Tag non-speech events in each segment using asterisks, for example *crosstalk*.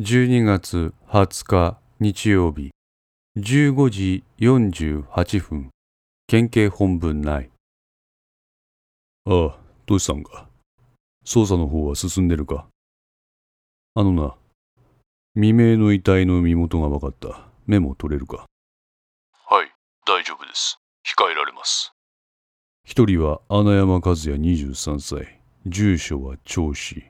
12月20日日曜日15時48分県警本部内ああ、どうしたんか？捜査の方は進んでるか？あのな、未明の遺体の身元が分かった。メモ取れるか？はい、大丈夫です。控えられます。一人は穴山和也23歳。住所は銚子。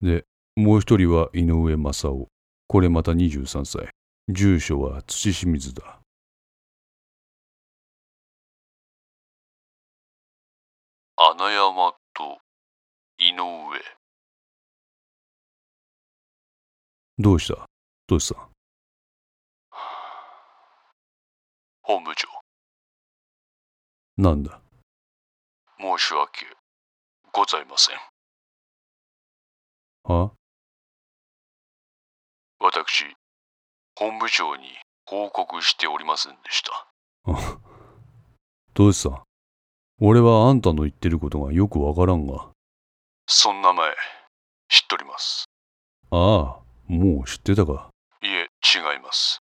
で、もう一人は井上正夫。これまた23歳。住所は土清水だ。穴山と井上。どうした？どうした？本部長、なんだ？申し訳ございません。は？私、本部長に報告しておりませんでした。あ *laughs* どうした？俺はあんたの言ってることがよくわからんが。そんな前、知っとります。ああ、もう知ってたか。いえ、違います。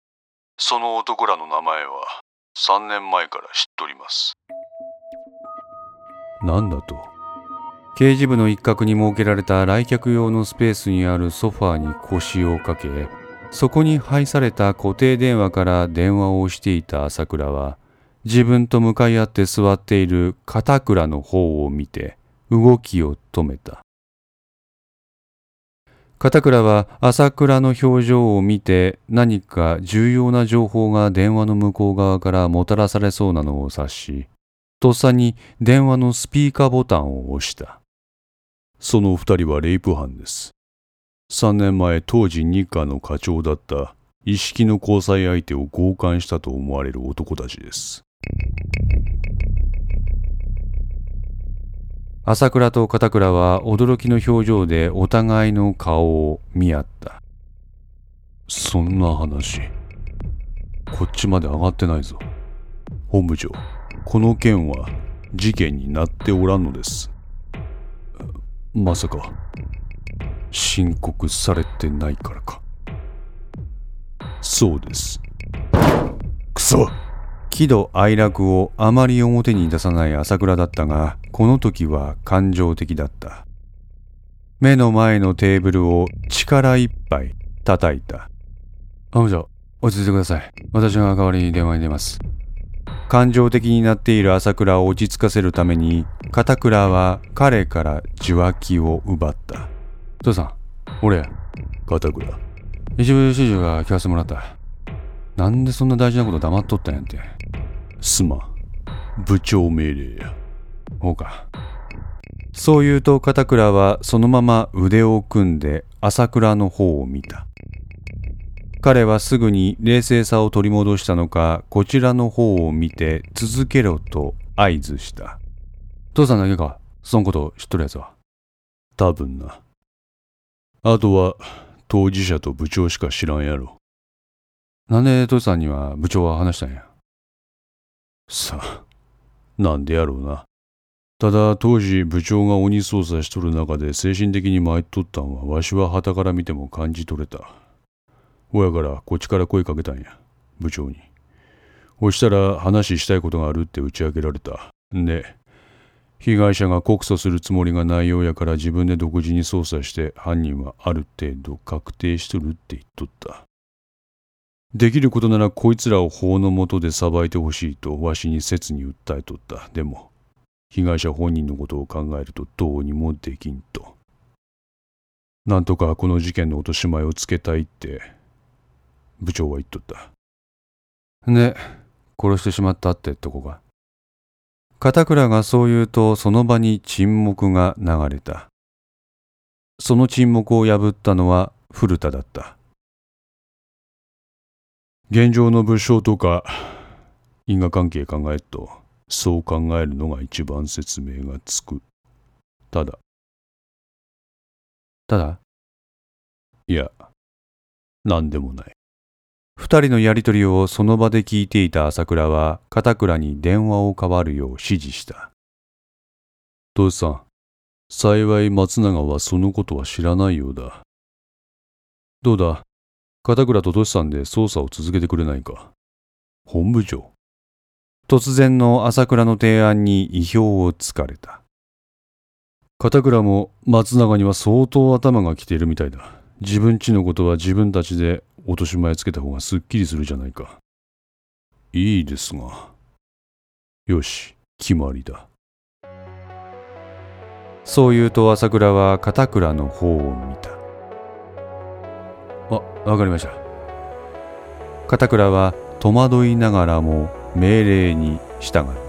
その男らの名前は3年前から知っとります。なんだと？刑事部の一角に設けられた来客用のスペースにあるソファーに腰をかけそこに配された固定電話から電話をしていた朝倉は自分と向かい合って座っている片倉の方を見て動きを止めた。片倉は朝倉の表情を見て何か重要な情報が電話の向こう側からもたらされそうなのを察しとっさに電話のスピーカーボタンを押したその二人はレイプ犯です。三年前当時日課の課長だった一式の交際相手を強姦したと思われる男たちです。朝倉と片倉は驚きの表情でお互いの顔を見合った。そんな話、こっちまで上がってないぞ。本部長、この件は事件になっておらんのです。まさか、申告されてないからか。そうです。くそ喜怒哀楽をあまり表に出さない朝倉だったが、この時は感情的だった。目の前のテーブルを力いっぱい叩いた。本部長、落ち着いてください。私が代わりに電話に出ます。感情的になっている朝倉を落ち着かせるために、片倉は彼から受話器を奪った。父さん、俺、片倉、一部始終が聞かせてもらった。なんでそんな大事なこと黙っとったんやんて。すまん。部長命令や。ほうか。そう言うと片倉はそのまま腕を組んで朝倉の方を見た。彼はすぐに冷静さを取り戻したのか、こちらの方を見て続けろと合図した。父さんだけか、そのこと知っとるやつは？多分な。あとは、当事者と部長しか知らんやろ。なんで父さんには部長は話したんや？さあ、なんでやろうな。ただ当時部長が鬼捜査しとる中で精神的に参っとったんはわしは旗から見ても感じ取れた。ほやからこっちから声かけたんや、部長に。ほしたら話したいことがあるって打ち明けられた。んで、被害者が告訴するつもりがないようやから自分で独自に捜査して犯人はある程度確定しとるって言っとった。できることならこいつらを法の下で裁いてほしいとわしに切に訴えとった。でも、被害者本人のことを考えるとどうにもできんと。なんとかこの事件の落とし前をつけたいって、部長は言っとった。で、殺してしまったってとこが？片倉がそう言うとその場に沈黙が流れた。その沈黙を破ったのは古田だった。現状の物証とか因果関係考えるとそう考えるのが一番説明がつくただただ、いや何でもない二人のやりとりをその場で聞いていた朝倉は片倉に電話を代わるよう指示した。父さん幸い松永はそのことは知らないようだどうだ？片倉とトシさんで捜査を続けてくれないか？本部長。突然の朝倉の提案に意表をつかれた。片倉も松永には相当頭が来ているみたいだ。自分ちのことは自分たちで落とし前つけた方がすっきりするじゃないか。いいですが。よし、決まりだ。そう言うと朝倉は片倉の方を見た。あ、わかりました。片倉は戸惑いながらも命令に従った。